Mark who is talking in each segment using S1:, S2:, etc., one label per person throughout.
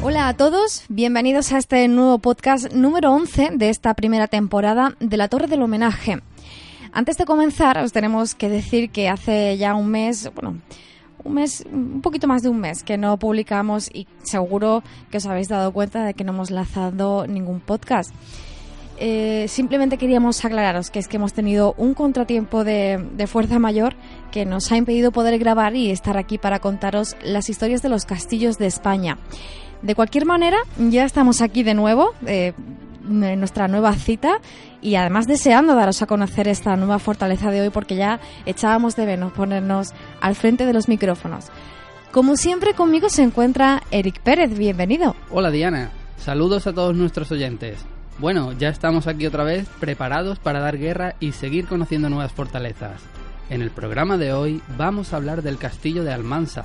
S1: Hola a todos, bienvenidos a este nuevo podcast número 11 de esta primera temporada de La Torre del Homenaje. Antes de comenzar, os tenemos que decir que hace ya un mes, bueno, un mes, un poquito más de un mes que no publicamos y seguro que os habéis dado cuenta de que no hemos lanzado ningún podcast. Eh, simplemente queríamos aclararos que es que hemos tenido un contratiempo de, de, fuerza mayor que nos ha impedido poder grabar y estar aquí para contaros las historias de los castillos de España. De cualquier manera, ya estamos aquí de nuevo, eh, en nuestra nueva cita, y además deseando daros a conocer esta nueva fortaleza de hoy porque ya echábamos de menos ponernos al frente de los micrófonos. Como siempre, conmigo se encuentra Eric Pérez, bienvenido.
S2: Hola Diana, saludos a todos nuestros oyentes. Bueno, ya estamos aquí otra vez preparados para dar guerra y seguir conociendo nuevas fortalezas. En el programa de hoy vamos a hablar del castillo de Almansa.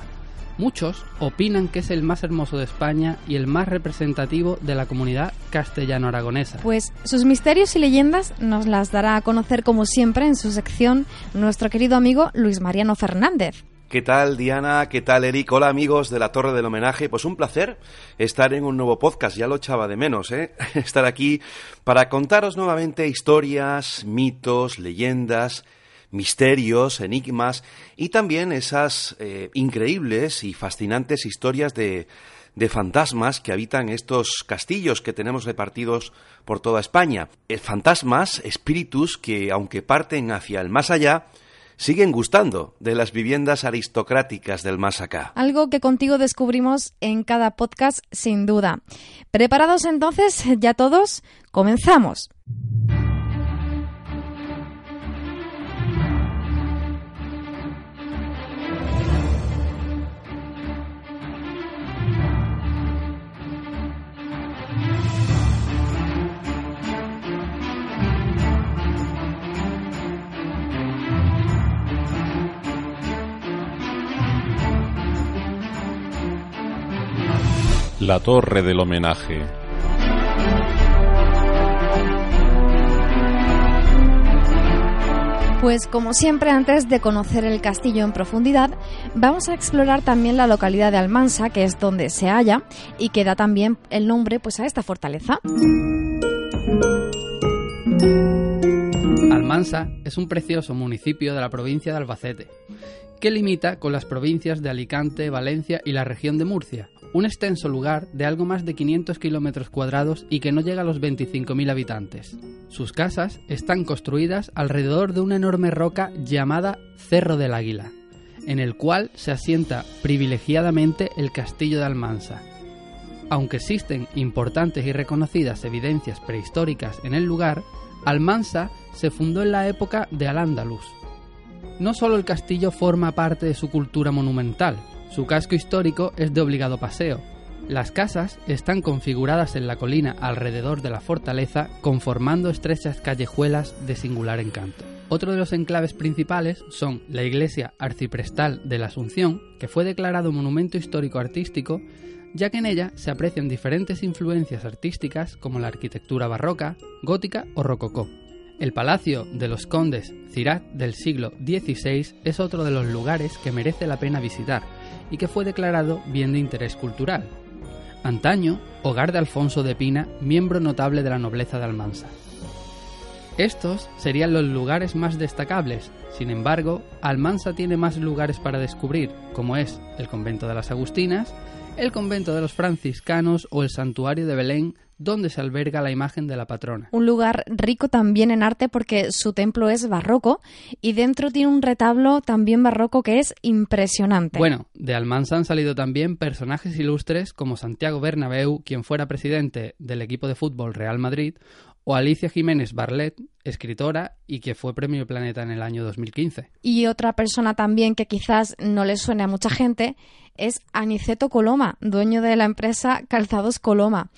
S2: Muchos opinan que es el más hermoso de España y el más representativo de la comunidad castellano-aragonesa.
S1: Pues sus misterios y leyendas nos las dará a conocer como siempre en su sección nuestro querido amigo Luis Mariano Fernández.
S3: ¿Qué tal Diana? ¿Qué tal Eric? Hola amigos de la Torre del Homenaje. Pues un placer estar en un nuevo podcast, ya lo echaba de menos, ¿eh? Estar aquí para contaros nuevamente historias, mitos, leyendas, misterios, enigmas y también esas eh, increíbles y fascinantes historias de, de fantasmas que habitan estos castillos que tenemos repartidos por toda España. Eh, fantasmas, espíritus que, aunque parten hacia el más allá, siguen gustando de las viviendas aristocráticas del más acá.
S1: Algo que contigo descubrimos en cada podcast, sin duda. ¿Preparados entonces ya todos? Comenzamos.
S4: La Torre del Homenaje.
S1: Pues como siempre, antes de conocer el castillo en profundidad, vamos a explorar también la localidad de Almansa, que es donde se halla y que da también el nombre pues, a esta fortaleza.
S2: Almansa es un precioso municipio de la provincia de Albacete, que limita con las provincias de Alicante, Valencia y la región de Murcia, un extenso lugar de algo más de 500 kilómetros cuadrados y que no llega a los 25.000 habitantes. Sus casas están construidas alrededor de una enorme roca llamada Cerro del Águila, en el cual se asienta privilegiadamente el castillo de Almansa. Aunque existen importantes y reconocidas evidencias prehistóricas en el lugar, Almansa se fundó en la época de Al-Ándalus. No solo el castillo forma parte de su cultura monumental, su casco histórico es de obligado paseo. Las casas están configuradas en la colina alrededor de la fortaleza, conformando estrechas callejuelas de singular encanto. Otro de los enclaves principales son la iglesia arciprestal de la Asunción, que fue declarado monumento histórico artístico, ya que en ella se aprecian diferentes influencias artísticas como la arquitectura barroca, gótica o rococó. El Palacio de los Condes Cirat del siglo XVI es otro de los lugares que merece la pena visitar, y que fue declarado bien de interés cultural. Antaño, hogar de Alfonso de Pina, miembro notable de la nobleza de Almansa. Estos serían los lugares más destacables, sin embargo, Almansa tiene más lugares para descubrir, como es el convento de las Agustinas, el convento de los franciscanos o el santuario de Belén, donde se alberga la imagen de la patrona.
S1: Un lugar rico también en arte porque su templo es barroco y dentro tiene un retablo también barroco que es impresionante.
S2: Bueno, de Almansa han salido también personajes ilustres como Santiago Bernabéu, quien fuera presidente del equipo de fútbol Real Madrid, o Alicia Jiménez Barlet, escritora y que fue Premio Planeta en el año 2015.
S1: Y otra persona también que quizás no le suene a mucha gente es Aniceto Coloma, dueño de la empresa Calzados Coloma,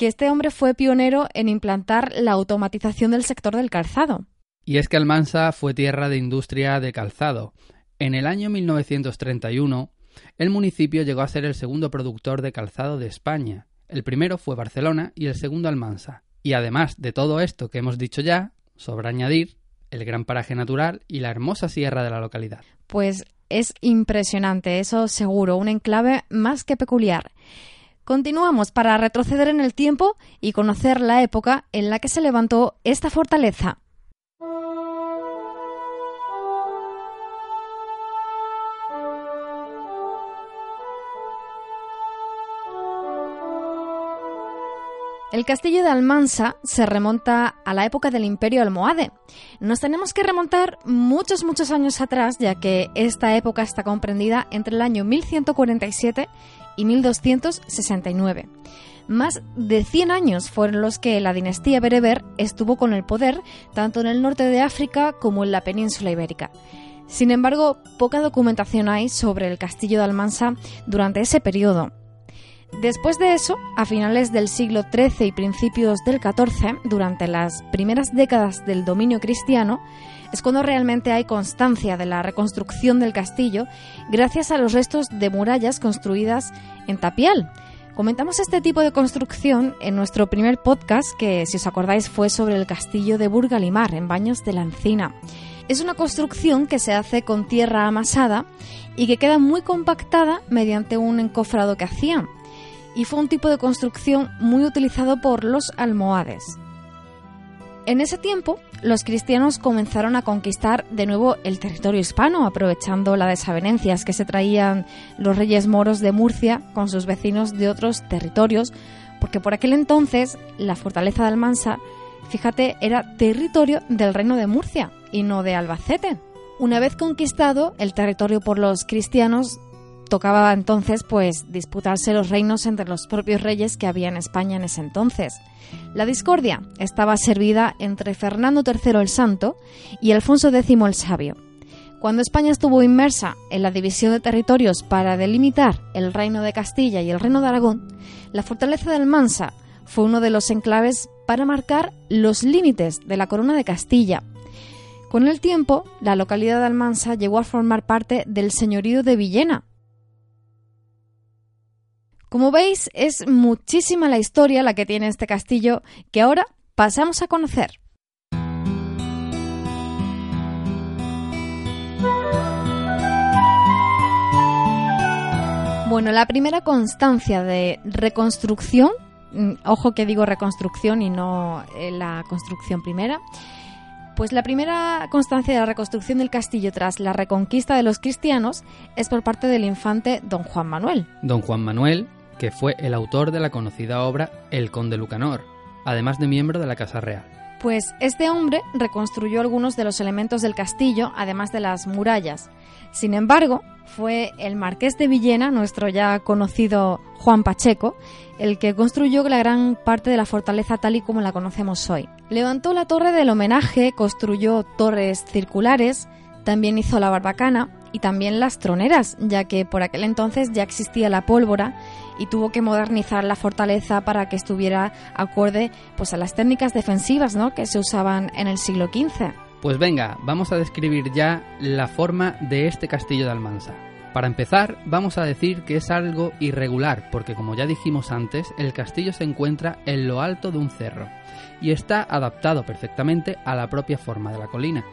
S1: que este hombre fue pionero en implantar la automatización del sector del calzado.
S2: Y es que Almansa fue tierra de industria de calzado. En el año 1931, el municipio llegó a ser el segundo productor de calzado de España. El primero fue Barcelona y el segundo Almansa. Y además de todo esto que hemos dicho ya, sobra añadir el gran paraje natural y la hermosa sierra de la localidad.
S1: Pues es impresionante, eso seguro, un enclave más que peculiar. Continuamos para retroceder en el tiempo y conocer la época en la que se levantó esta fortaleza. El castillo de Almansa se remonta a la época del Imperio Almohade. Nos tenemos que remontar muchos, muchos años atrás, ya que esta época está comprendida entre el año 1147 y 1269. Más de 100 años fueron los que la dinastía bereber estuvo con el poder, tanto en el norte de África como en la península ibérica. Sin embargo, poca documentación hay sobre el castillo de Almansa durante ese periodo. Después de eso, a finales del siglo XIII y principios del XIV, durante las primeras décadas del dominio cristiano, es cuando realmente hay constancia de la reconstrucción del castillo gracias a los restos de murallas construidas en tapial. Comentamos este tipo de construcción en nuestro primer podcast, que si os acordáis fue sobre el castillo de Burgalimar, en Baños de la Encina. Es una construcción que se hace con tierra amasada y que queda muy compactada mediante un encofrado que hacían y fue un tipo de construcción muy utilizado por los almohades. En ese tiempo, los cristianos comenzaron a conquistar de nuevo el territorio hispano, aprovechando las desavenencias que se traían los reyes moros de Murcia con sus vecinos de otros territorios, porque por aquel entonces la fortaleza de Almansa, fíjate, era territorio del reino de Murcia y no de Albacete. Una vez conquistado el territorio por los cristianos, tocaba entonces pues disputarse los reinos entre los propios reyes que había en España en ese entonces. La discordia estaba servida entre Fernando III el Santo y Alfonso X el Sabio. Cuando España estuvo inmersa en la división de territorios para delimitar el reino de Castilla y el reino de Aragón, la fortaleza del Mansa fue uno de los enclaves para marcar los límites de la corona de Castilla. Con el tiempo, la localidad de Almansa llegó a formar parte del señorío de Villena, como veis, es muchísima la historia la que tiene este castillo que ahora pasamos a conocer. Bueno, la primera constancia de reconstrucción, mm, ojo que digo reconstrucción y no eh, la construcción primera, pues la primera constancia de la reconstrucción del castillo tras la reconquista de los cristianos es por parte del infante don Juan Manuel.
S2: Don Juan Manuel que fue el autor de la conocida obra El Conde Lucanor, además de miembro de la Casa Real.
S1: Pues este hombre reconstruyó algunos de los elementos del castillo, además de las murallas. Sin embargo, fue el marqués de Villena, nuestro ya conocido Juan Pacheco, el que construyó la gran parte de la fortaleza tal y como la conocemos hoy. Levantó la torre del homenaje, construyó torres circulares, también hizo la barbacana y también las troneras, ya que por aquel entonces ya existía la pólvora y tuvo que modernizar la fortaleza para que estuviera acorde pues a las técnicas defensivas ¿no? que se usaban en el siglo XV.
S2: Pues venga, vamos a describir ya la forma de este castillo de Almansa. Para empezar, vamos a decir que es algo irregular, porque como ya dijimos antes, el castillo se encuentra en lo alto de un cerro y está adaptado perfectamente a la propia forma de la colina.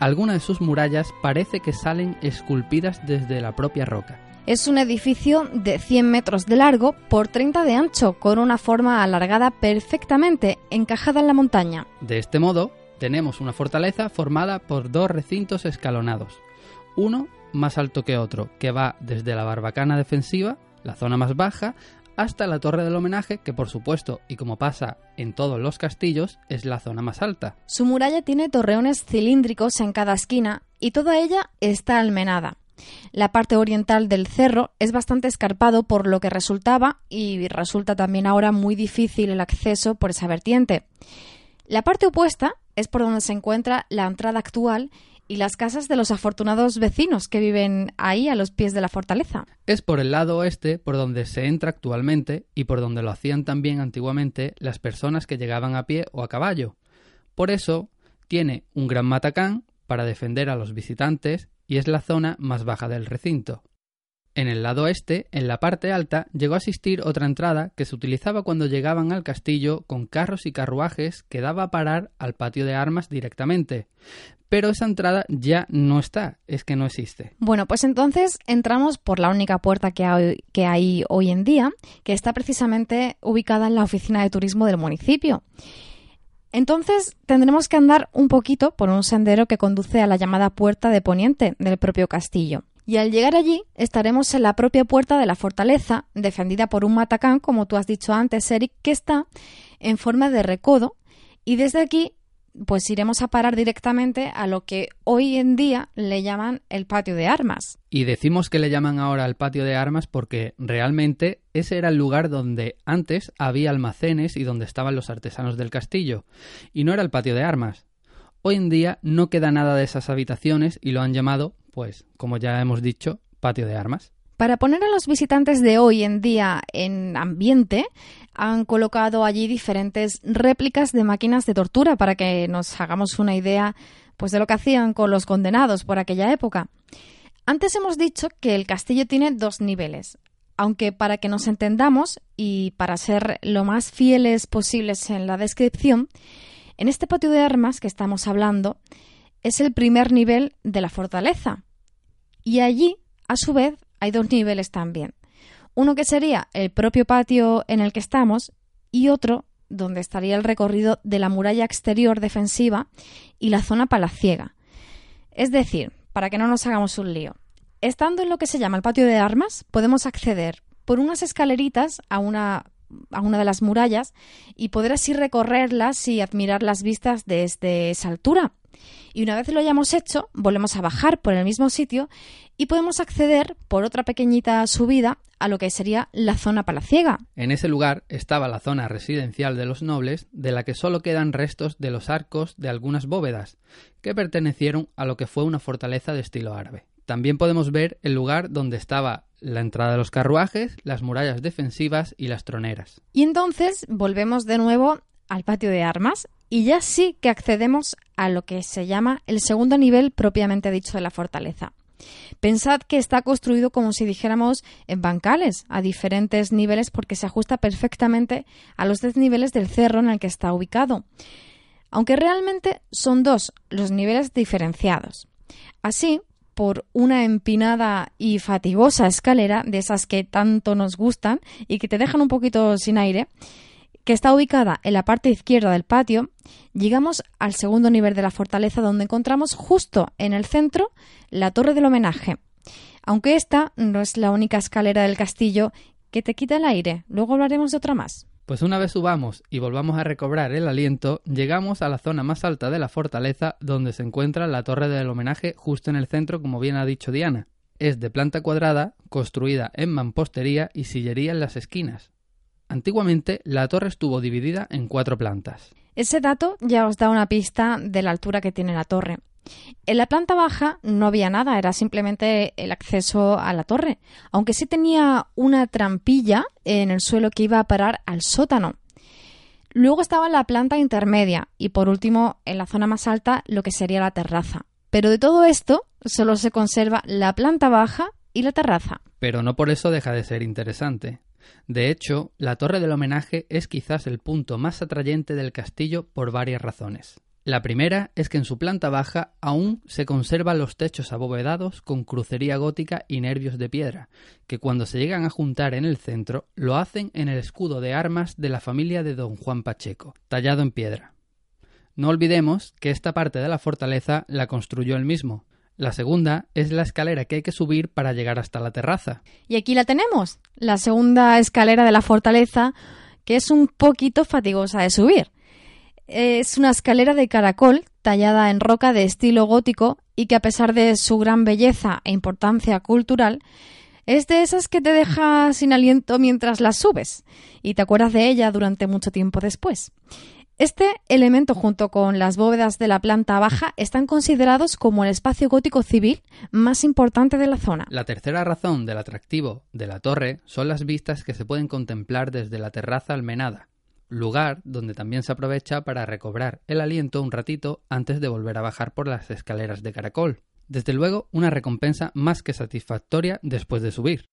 S2: Algunas de sus murallas parece que salen esculpidas desde la propia roca.
S1: Es un edificio de 100 metros de largo por 30 de ancho, con una forma alargada perfectamente encajada en la montaña.
S2: De este modo, tenemos una fortaleza formada por dos recintos escalonados, uno más alto que otro, que va desde la barbacana defensiva, la zona más baja, hasta la torre del homenaje, que por supuesto, y como pasa en todos los castillos, es la zona más alta.
S1: Su muralla tiene torreones cilíndricos en cada esquina y toda ella está almenada. La parte oriental del cerro es bastante escarpado por lo que resultaba y resulta también ahora muy difícil el acceso por esa vertiente. La parte opuesta es por donde se encuentra la entrada actual y las casas de los afortunados vecinos que viven ahí a los pies de la fortaleza.
S2: Es por el lado oeste por donde se entra actualmente y por donde lo hacían también antiguamente las personas que llegaban a pie o a caballo. Por eso tiene un gran matacán para defender a los visitantes y es la zona más baja del recinto. En el lado este, en la parte alta, llegó a existir otra entrada que se utilizaba cuando llegaban al castillo con carros y carruajes que daba a parar al patio de armas directamente. Pero esa entrada ya no está, es que no existe.
S1: Bueno, pues entonces entramos por la única puerta que hay, que hay hoy en día, que está precisamente ubicada en la oficina de turismo del municipio. Entonces tendremos que andar un poquito por un sendero que conduce a la llamada puerta de poniente del propio castillo y al llegar allí estaremos en la propia puerta de la fortaleza, defendida por un matacán, como tú has dicho antes, Eric, que está en forma de recodo, y desde aquí pues iremos a parar directamente a lo que hoy en día le llaman el patio de armas.
S2: Y decimos que le llaman ahora el patio de armas porque realmente ese era el lugar donde antes había almacenes y donde estaban los artesanos del castillo, y no era el patio de armas. Hoy en día no queda nada de esas habitaciones y lo han llamado pues, como ya hemos dicho, patio de armas.
S1: Para poner a los visitantes de hoy en día en ambiente, han colocado allí diferentes réplicas de máquinas de tortura para que nos hagamos una idea pues de lo que hacían con los condenados por aquella época. Antes hemos dicho que el castillo tiene dos niveles, aunque para que nos entendamos y para ser lo más fieles posibles en la descripción, en este patio de armas que estamos hablando es el primer nivel de la fortaleza. Y allí, a su vez, hay dos niveles también. Uno que sería el propio patio en el que estamos y otro donde estaría el recorrido de la muralla exterior defensiva y la zona palaciega. Es decir, para que no nos hagamos un lío, estando en lo que se llama el patio de armas, podemos acceder por unas escaleritas a una, a una de las murallas y poder así recorrerlas y admirar las vistas desde esa altura. Y una vez lo hayamos hecho, volvemos a bajar por el mismo sitio y podemos acceder por otra pequeñita subida a lo que sería la zona palaciega.
S2: En ese lugar estaba la zona residencial de los nobles, de la que solo quedan restos de los arcos de algunas bóvedas, que pertenecieron a lo que fue una fortaleza de estilo árabe. También podemos ver el lugar donde estaba la entrada de los carruajes, las murallas defensivas y las troneras.
S1: Y entonces volvemos de nuevo al patio de armas y ya sí que accedemos a lo que se llama el segundo nivel propiamente dicho de la fortaleza. Pensad que está construido como si dijéramos en bancales, a diferentes niveles porque se ajusta perfectamente a los desniveles del cerro en el que está ubicado. Aunque realmente son dos los niveles diferenciados. Así, por una empinada y fatigosa escalera de esas que tanto nos gustan y que te dejan un poquito sin aire, que está ubicada en la parte izquierda del patio, llegamos al segundo nivel de la fortaleza donde encontramos justo en el centro la torre del homenaje. Aunque esta no es la única escalera del castillo que te quita el aire, luego hablaremos de otra más.
S2: Pues una vez subamos y volvamos a recobrar el aliento, llegamos a la zona más alta de la fortaleza donde se encuentra la torre del homenaje justo en el centro, como bien ha dicho Diana. Es de planta cuadrada, construida en mampostería y sillería en las esquinas. Antiguamente la torre estuvo dividida en cuatro plantas.
S1: Ese dato ya os da una pista de la altura que tiene la torre. En la planta baja no había nada, era simplemente el acceso a la torre, aunque sí tenía una trampilla en el suelo que iba a parar al sótano. Luego estaba la planta intermedia y por último en la zona más alta lo que sería la terraza. Pero de todo esto solo se conserva la planta baja y la terraza.
S2: Pero no por eso deja de ser interesante. De hecho, la torre del homenaje es quizás el punto más atrayente del castillo por varias razones. La primera es que en su planta baja aún se conservan los techos abovedados con crucería gótica y nervios de piedra, que cuando se llegan a juntar en el centro lo hacen en el escudo de armas de la familia de don Juan Pacheco, tallado en piedra. No olvidemos que esta parte de la fortaleza la construyó él mismo, la segunda es la escalera que hay que subir para llegar hasta la terraza.
S1: Y aquí la tenemos, la segunda escalera de la fortaleza, que es un poquito fatigosa de subir. Es una escalera de caracol tallada en roca de estilo gótico y que a pesar de su gran belleza e importancia cultural, es de esas que te deja sin aliento mientras la subes y te acuerdas de ella durante mucho tiempo después. Este elemento, junto con las bóvedas de la planta baja, están considerados como el espacio gótico civil más importante de la zona.
S2: La tercera razón del atractivo de la torre son las vistas que se pueden contemplar desde la terraza almenada, lugar donde también se aprovecha para recobrar el aliento un ratito antes de volver a bajar por las escaleras de caracol. Desde luego, una recompensa más que satisfactoria después de subir.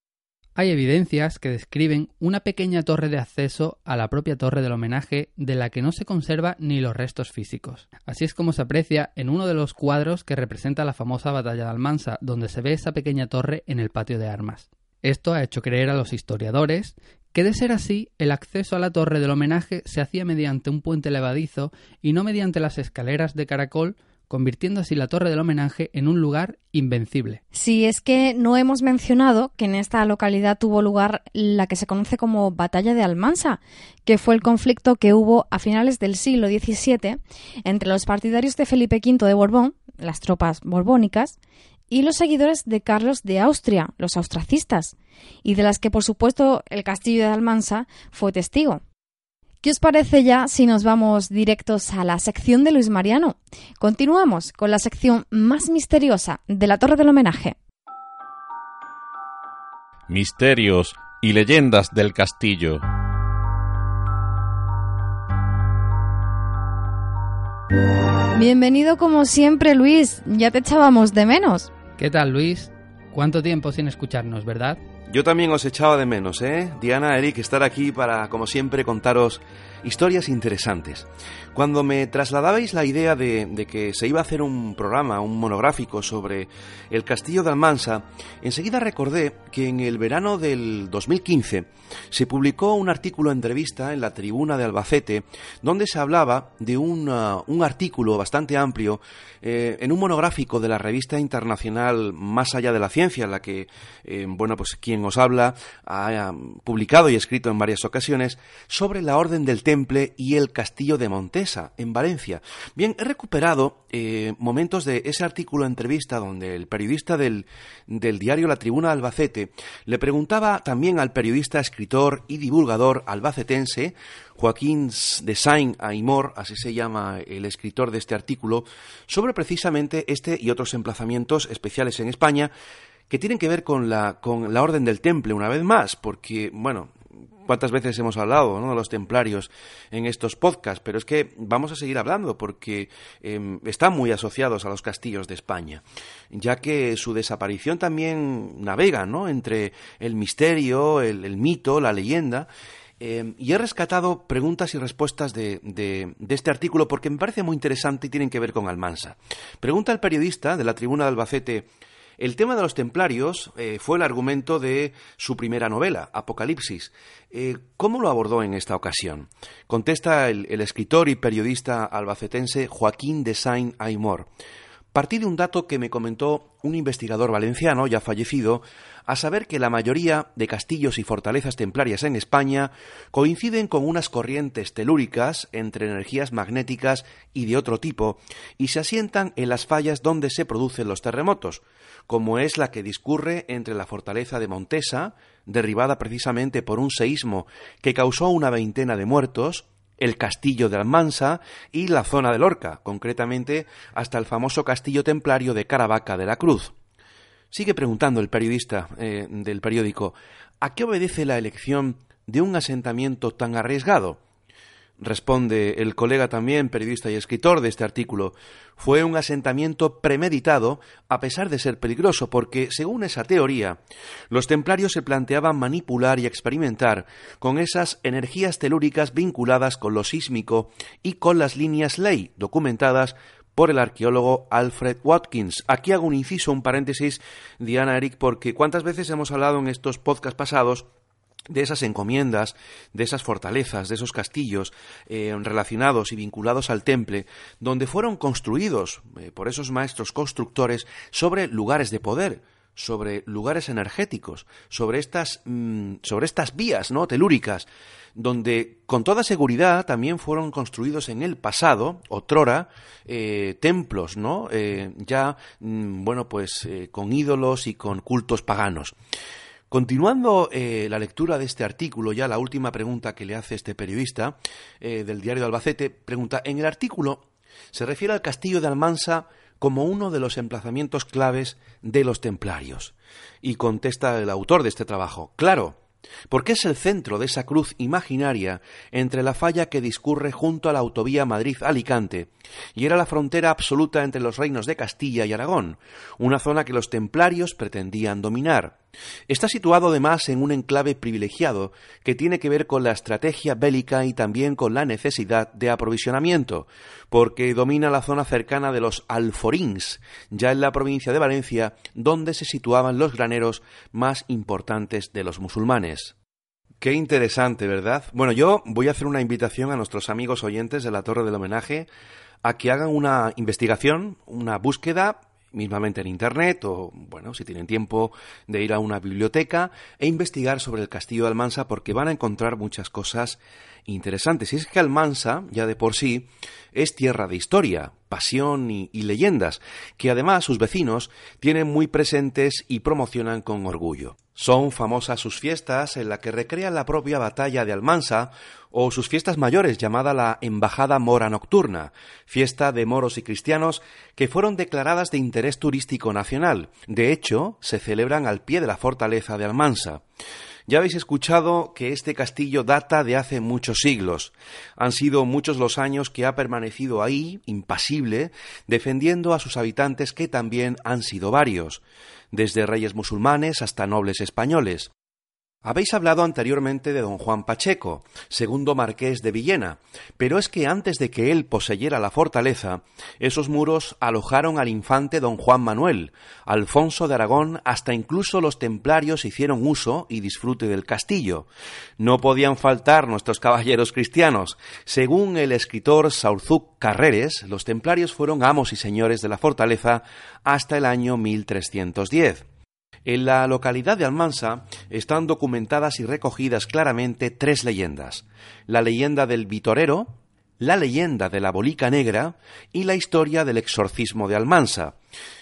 S2: Hay evidencias que describen una pequeña torre de acceso a la propia torre del homenaje de la que no se conserva ni los restos físicos. Así es como se aprecia en uno de los cuadros que representa la famosa batalla de Almansa, donde se ve esa pequeña torre en el patio de armas. Esto ha hecho creer a los historiadores que de ser así, el acceso a la torre del homenaje se hacía mediante un puente levadizo y no mediante las escaleras de caracol convirtiendo así la Torre del Homenaje en un lugar invencible.
S1: Si es que no hemos mencionado que en esta localidad tuvo lugar la que se conoce como Batalla de Almansa, que fue el conflicto que hubo a finales del siglo XVII entre los partidarios de Felipe V de Borbón, las tropas borbónicas, y los seguidores de Carlos de Austria, los austracistas, y de las que por supuesto el castillo de Almansa fue testigo. ¿Qué os parece ya si nos vamos directos a la sección de Luis Mariano? Continuamos con la sección más misteriosa de la Torre del Homenaje.
S4: Misterios y leyendas del castillo.
S1: Bienvenido como siempre Luis, ya te echábamos de menos.
S2: ¿Qué tal Luis? ¿Cuánto tiempo sin escucharnos, verdad?
S3: Yo también os echaba de menos, ¿eh? Diana, Eric, estar aquí para, como siempre, contaros historias interesantes. Cuando me trasladabais la idea de, que se iba a hacer un programa, un monográfico sobre el castillo de Almansa, enseguida recordé que en el verano del 2015 se publicó un artículo entrevista en la tribuna de Albacete donde se hablaba de un, uh, un artículo bastante amplio eh, en un monográfico de la revista internacional Más allá de la ciencia, en la que, eh, bueno, pues quien os habla ha um, publicado y escrito en varias ocasiones sobre la Orden del Y el Castillo de Montesa, en Valencia. Bien, he recuperado eh, momentos de ese artículo entrevista donde el periodista del, del diario La Tribuna Albacete le preguntaba también al periodista, escritor y divulgador albacetense Joaquín de Saint Aymor, así se llama el escritor de este artículo, sobre precisamente este y otros emplazamientos especiales en España que tienen que ver con la, con la Orden del Temple, una vez más, porque, bueno, cuántas veces hemos hablado de los templarios en estos podcasts, pero es que vamos a seguir hablando porque em, están muy asociados a los castillos de España, ya que su desaparición también navega ¿no? entre el misterio, el mito, la leyenda, Em, y he rescatado preguntas y respuestas de, este artículo porque me parece muy interesante y tienen que ver con Almansa. Pregunta el periodista de la tribuna de Albacete. El tema de los templarios eh, fue el argumento de su primera novela, Apocalipsis. Eh, ¿Cómo lo abordó en esta ocasión? Contesta el, el escritor y periodista albacetense Joaquín de Saint Aymor. Partí de un dato que me comentó un investigador valenciano ya fallecido, a saber que la mayoría de castillos y fortalezas templarias en España coinciden con unas corrientes telúricas entre energías magnéticas y de otro tipo, y se asientan en las fallas donde se producen los terremotos, como es la que discurre entre la fortaleza de Montesa, derribada precisamente por un seísmo que causó una veintena de muertos, el castillo de Almansa y la zona de Lorca, concretamente hasta el famoso castillo templario de Caravaca de la Cruz. Sigue preguntando el periodista eh, del periódico, ¿a qué obedece la elección de un asentamiento tan arriesgado? Responde el colega también, periodista y escritor de este artículo, fue un asentamiento premeditado a pesar de ser peligroso, porque, según esa teoría, los templarios se planteaban manipular y experimentar con esas energías telúricas vinculadas con lo sísmico y con las líneas ley documentadas por el arqueólogo Alfred Watkins. Aquí hago un inciso, un paréntesis, Diana Eric, porque cuántas veces hemos hablado en estos podcasts pasados de esas encomiendas, de esas fortalezas, de esos castillos eh, relacionados y vinculados al temple, donde fueron construidos eh, por esos maestros constructores sobre lugares de poder, sobre lugares energéticos, sobre estas, mm, sobre estas vías ¿no? telúricas, donde con toda seguridad también fueron construidos en el pasado, otrora, eh, templos, ¿no? ya, mm, bueno, pues con ídolos y con cultos paganos. Continuando eh, la lectura de este artículo, ya la última pregunta que le hace este periodista eh, del diario de Albacete, pregunta, en el artículo se refiere al castillo de Almansa como uno de los emplazamientos claves de los templarios. Y contesta el autor de este trabajo, claro, porque es el centro de esa cruz imaginaria entre la falla que discurre junto a la autovía Madrid-Alicante y era la frontera absoluta entre los reinos de Castilla y Aragón, una zona que los templarios pretendían dominar. Está situado además en un enclave privilegiado que tiene que ver con la estrategia bélica y también con la necesidad de aprovisionamiento, porque domina la zona cercana de los Alforins, ya en la provincia de Valencia, donde se situaban los graneros más importantes de los musulmanes. Qué interesante, ¿verdad? Bueno, yo voy a hacer una invitación a nuestros amigos oyentes de la Torre del Homenaje a que hagan una investigación, una búsqueda mismamente en Internet o, bueno, si tienen tiempo de ir a una biblioteca e investigar sobre el castillo de Almansa porque van a encontrar muchas cosas interesantes. Y es que Almansa, ya de por sí, es tierra de historia, pasión y, leyendas, que además sus vecinos tienen muy presentes y promocionan con orgullo. Son famosas sus fiestas en las que recrean la propia batalla de Almansa o sus fiestas mayores llamada la Embajada Mora Nocturna, fiesta de moros y cristianos que fueron declaradas de interés turístico nacional. De hecho, se celebran al pie de la fortaleza de Almansa. Ya habéis escuchado que este castillo data de hace muchos siglos. Han sido muchos los años que ha permanecido ahí, impasible, defendiendo a sus habitantes que también han sido varios desde reyes musulmanes hasta nobles españoles. Habéis hablado anteriormente de don Juan Pacheco, segundo marqués de Villena, pero es que antes de que él poseyera la fortaleza, esos muros alojaron al infante don Juan Manuel, Alfonso de Aragón, hasta incluso los templarios hicieron uso y disfrute del castillo. No podían faltar nuestros caballeros cristianos. Según el escritor Saurzuk Carreres, los templarios fueron amos y señores de la fortaleza hasta el año 1310. En la localidad de Almansa están documentadas y recogidas claramente tres leyendas. La leyenda del Vitorero, la leyenda de la Bolica Negra y la historia del exorcismo de Almansa.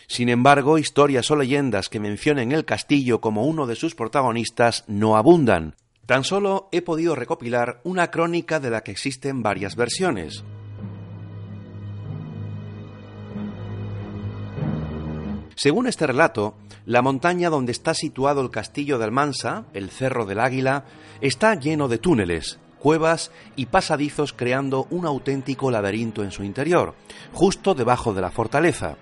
S3: Sin embargo, historias o leyendas que mencionen el castillo como uno de sus protagonistas no abundan. Tan solo he podido recopilar una crónica de la que existen varias versiones. Según este relato, la montaña donde está situado el castillo de Almansa, el Cerro del Águila, está lleno de túneles, cuevas y pasadizos creando un auténtico laberinto en su interior, justo debajo de la fortaleza.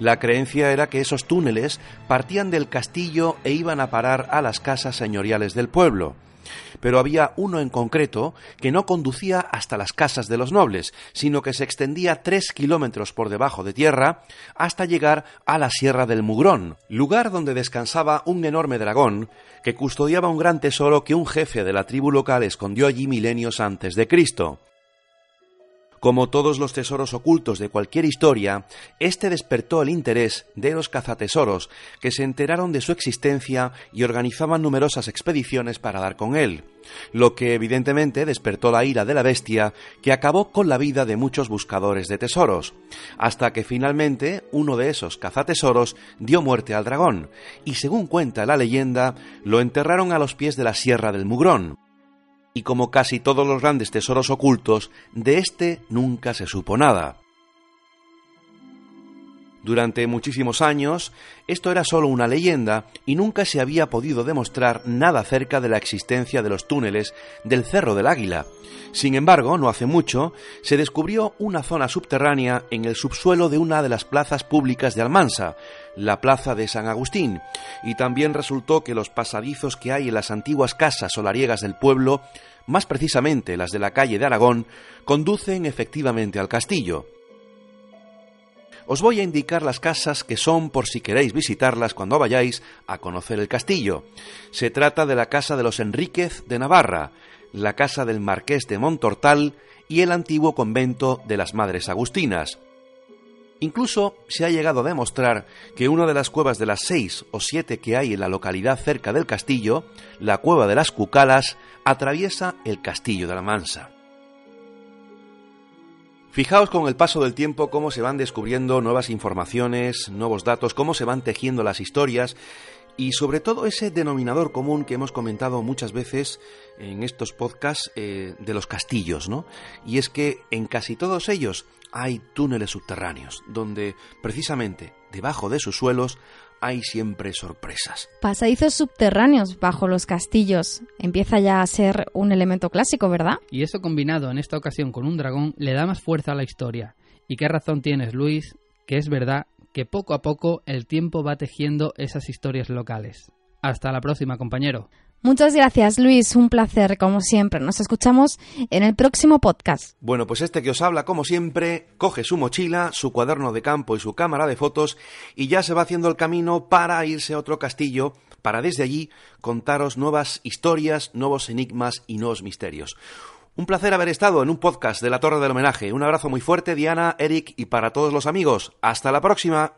S3: La creencia era que esos túneles partían del castillo e iban a parar a las casas señoriales del pueblo pero había uno en concreto que no conducía hasta las casas de los nobles, sino que se extendía tres kilómetros por debajo de tierra hasta llegar a la Sierra del Mugrón, lugar donde descansaba un enorme dragón que custodiaba un gran tesoro que un jefe de la tribu local escondió allí milenios antes de Cristo. Como todos los tesoros ocultos de cualquier historia, este despertó el interés de los cazatesoros, que se enteraron de su existencia y organizaban numerosas expediciones para dar con él, lo que evidentemente despertó la ira de la bestia, que acabó con la vida de muchos buscadores de tesoros, hasta que finalmente uno de esos cazatesoros dio muerte al dragón, y según cuenta la leyenda, lo enterraron a los pies de la Sierra del Mugrón y como casi todos los grandes tesoros ocultos, de éste nunca se supo nada. Durante muchísimos años, esto era solo una leyenda y nunca se había podido demostrar nada acerca de la existencia de los túneles del Cerro del Águila. Sin embargo, no hace mucho, se descubrió una zona subterránea en el subsuelo de una de las plazas públicas de Almansa, la Plaza de San Agustín, y también resultó que los pasadizos que hay en las antiguas casas solariegas del pueblo, más precisamente las de la calle de Aragón, conducen efectivamente al castillo. Os voy a indicar las casas que son por si queréis visitarlas cuando vayáis a conocer el castillo. Se trata de la casa de los Enríquez de Navarra, la casa del Marqués de Montortal y el antiguo convento de las Madres Agustinas. Incluso se ha llegado a demostrar que una de las cuevas de las seis o siete que hay en la localidad cerca del castillo, la cueva de las Cucalas, atraviesa el castillo de la Mansa. Fijaos con el paso del tiempo cómo se van descubriendo nuevas informaciones, nuevos datos, cómo se van tejiendo las historias y sobre todo ese denominador común que hemos comentado muchas veces en estos podcasts eh, de los castillos, ¿no? Y es que en casi todos ellos hay túneles subterráneos, donde precisamente debajo de sus suelos hay siempre sorpresas.
S1: Pasadizos subterráneos bajo los castillos. Empieza ya a ser un elemento clásico, ¿verdad?
S2: Y eso combinado en esta ocasión con un dragón le da más fuerza a la historia. ¿Y qué razón tienes, Luis? Que es verdad que poco a poco el tiempo va tejiendo esas historias locales. Hasta la próxima, compañero.
S1: Muchas gracias, Luis. Un placer, como siempre. Nos escuchamos en el próximo podcast.
S3: Bueno, pues este que os habla, como siempre, coge su mochila, su cuaderno de campo y su cámara de fotos y ya se va haciendo el camino para irse a otro castillo, para desde allí contaros nuevas historias, nuevos enigmas y nuevos misterios. Un placer haber estado en un podcast de la Torre del Homenaje. Un abrazo muy fuerte, Diana, Eric y para todos los amigos. Hasta la próxima.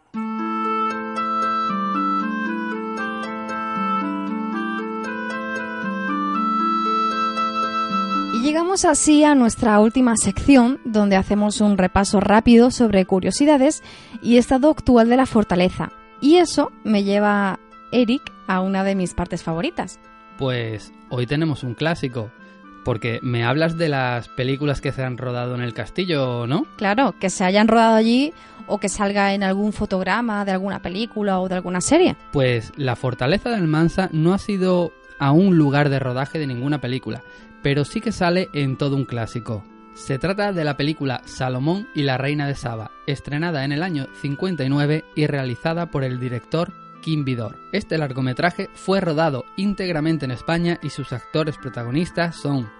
S1: Llegamos así a nuestra última sección, donde hacemos un repaso rápido sobre curiosidades y estado actual de la fortaleza. Y eso me lleva, Eric, a una de mis partes favoritas.
S2: Pues hoy tenemos un clásico, porque me hablas de las películas que se han rodado en el castillo, ¿no?
S1: Claro, que se hayan rodado allí o que salga en algún fotograma de alguna película o de alguna serie.
S2: Pues la fortaleza de Almansa no ha sido a un lugar de rodaje de ninguna película, pero sí que sale en todo un clásico. Se trata de la película Salomón y la Reina de Saba, estrenada en el año 59 y realizada por el director Kim Vidor. Este largometraje fue rodado íntegramente en España y sus actores protagonistas son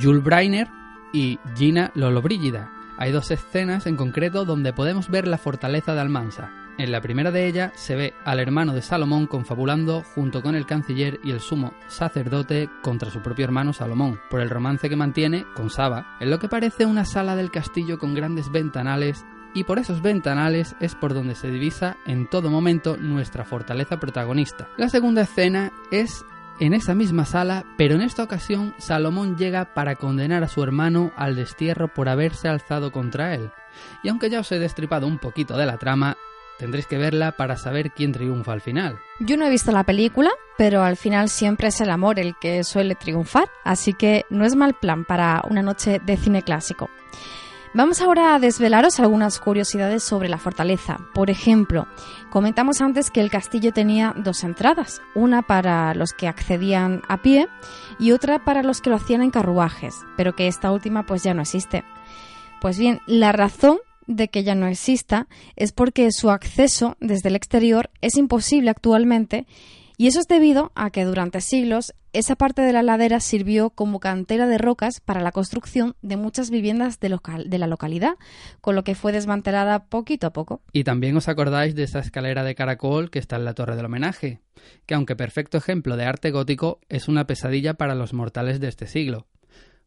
S2: Jules Breiner y Gina Lollobrigida. Hay dos escenas en concreto donde podemos ver la fortaleza de Almansa. En la primera de ellas se ve al hermano de Salomón confabulando junto con el canciller y el sumo sacerdote contra su propio hermano Salomón, por el romance que mantiene con Saba, en lo que parece una sala del castillo con grandes ventanales y por esos ventanales es por donde se divisa en todo momento nuestra fortaleza protagonista. La segunda escena es en esa misma sala, pero en esta ocasión Salomón llega para condenar a su hermano al destierro por haberse alzado contra él. Y aunque ya os he destripado un poquito de la trama, tendréis que verla para saber quién triunfa al final.
S1: Yo no he visto la película, pero al final siempre es el amor el que suele triunfar, así que no es mal plan para una noche de cine clásico. Vamos ahora a desvelaros algunas curiosidades sobre la fortaleza. Por ejemplo, comentamos antes que el castillo tenía dos entradas, una para los que accedían a pie y otra para los que lo hacían en carruajes, pero que esta última pues ya no existe. Pues bien, la razón de que ya no exista es porque su acceso desde el exterior es imposible actualmente y eso es debido a que durante siglos esa parte de la ladera sirvió como cantera de rocas para la construcción de muchas viviendas de, la localidad, con lo que fue desmantelada poquito a poco.
S2: Y también os acordáis de esa escalera de caracol que está en la torre del homenaje, que aunque perfecto ejemplo de arte gótico, es una pesadilla para los mortales de este siglo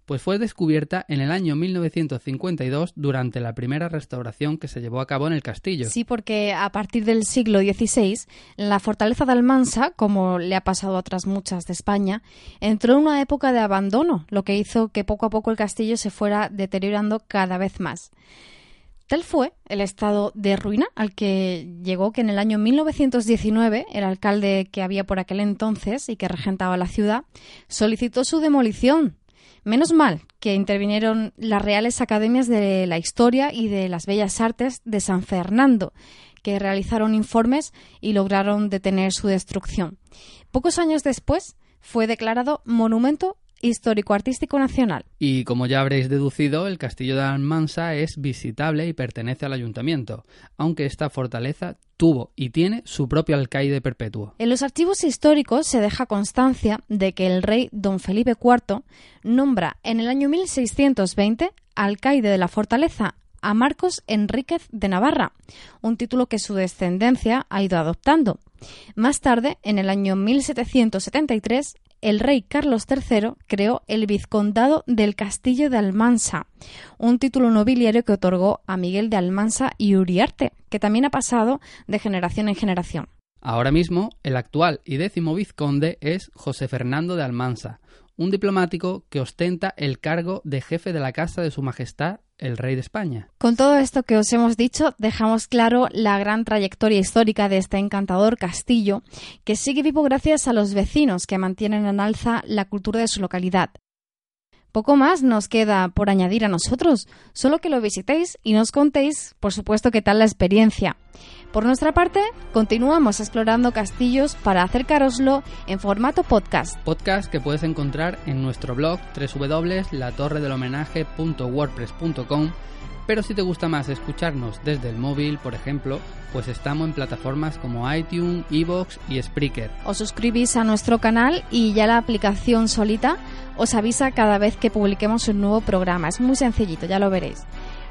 S2: pues fue descubierta en el año 1952 durante la primera restauración que se llevó a cabo en el castillo.
S1: Sí, porque a partir del siglo XVI, la fortaleza de Almansa, como le ha pasado a otras muchas de España, entró en una época de abandono, lo que hizo que poco a poco el castillo se fuera deteriorando cada vez más. Tal fue el estado de ruina al que llegó que en el año 1919 el alcalde que había por aquel entonces y que regentaba la ciudad solicitó su demolición Menos mal que intervinieron las Reales Academias de la Historia y de las Bellas Artes de San Fernando, que realizaron informes y lograron detener su destrucción. Pocos años después fue declarado Monumento Histórico-Artístico Nacional.
S2: Y como ya habréis deducido, el castillo de Almansa es visitable y pertenece al ayuntamiento, aunque esta fortaleza tuvo y tiene su propio alcaide perpetuo.
S1: En los archivos históricos se deja constancia de que el rey don Felipe IV nombra en el año 1620 alcaide de la fortaleza a Marcos Enríquez de Navarra, un título que su descendencia ha ido adoptando. Más tarde, en el año 1773, el rey Carlos III creó el vizcondado del Castillo de Almansa, un título nobiliario que otorgó a Miguel de Almansa y Uriarte, que también ha pasado de generación en generación.
S2: Ahora mismo, el actual y décimo vizconde es José Fernando de Almansa, un diplomático que ostenta el cargo de jefe de la Casa de Su Majestad el rey de España.
S1: Con todo esto que os hemos dicho, dejamos claro la gran trayectoria histórica de este encantador castillo, que sigue vivo gracias a los vecinos que mantienen en alza la cultura de su localidad. Poco más nos queda por añadir a nosotros, solo que lo visitéis y nos contéis, por supuesto, qué tal la experiencia. Por nuestra parte, continuamos explorando castillos para acercaroslo en formato podcast.
S2: Podcast que puedes encontrar en nuestro blog www.latorredelhomenaje.wordpress.com pero si te gusta más escucharnos desde el móvil, por ejemplo, pues estamos en plataformas como iTunes, Evox y Spreaker.
S1: Os suscribís a nuestro canal y ya la aplicación solita os avisa cada vez que publiquemos un nuevo programa. Es muy sencillito, ya lo veréis.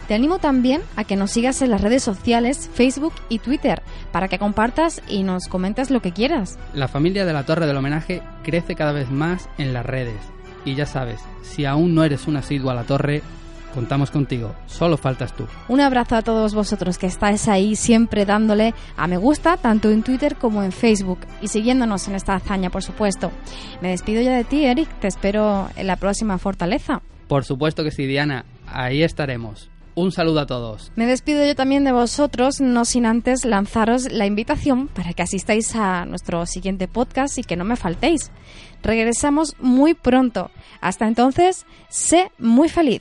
S1: Te animo también a que nos sigas en las redes sociales, Facebook y Twitter, para que compartas y nos comentes lo que quieras.
S2: La familia de la Torre del Homenaje crece cada vez más en las redes. Y ya sabes, si aún no eres un asiduo a la torre, contamos contigo, solo faltas tú.
S1: Un abrazo a todos vosotros que estáis ahí siempre dándole a me gusta, tanto en Twitter como en Facebook, y siguiéndonos en esta hazaña, por supuesto. Me despido ya de ti, Eric, te espero en la próxima fortaleza.
S2: Por supuesto que sí, Diana, ahí estaremos. Un saludo a todos.
S1: Me despido yo también de vosotros, no sin antes lanzaros la invitación para que asistáis a nuestro siguiente podcast y que no me faltéis. Regresamos muy pronto. Hasta entonces, sé muy feliz.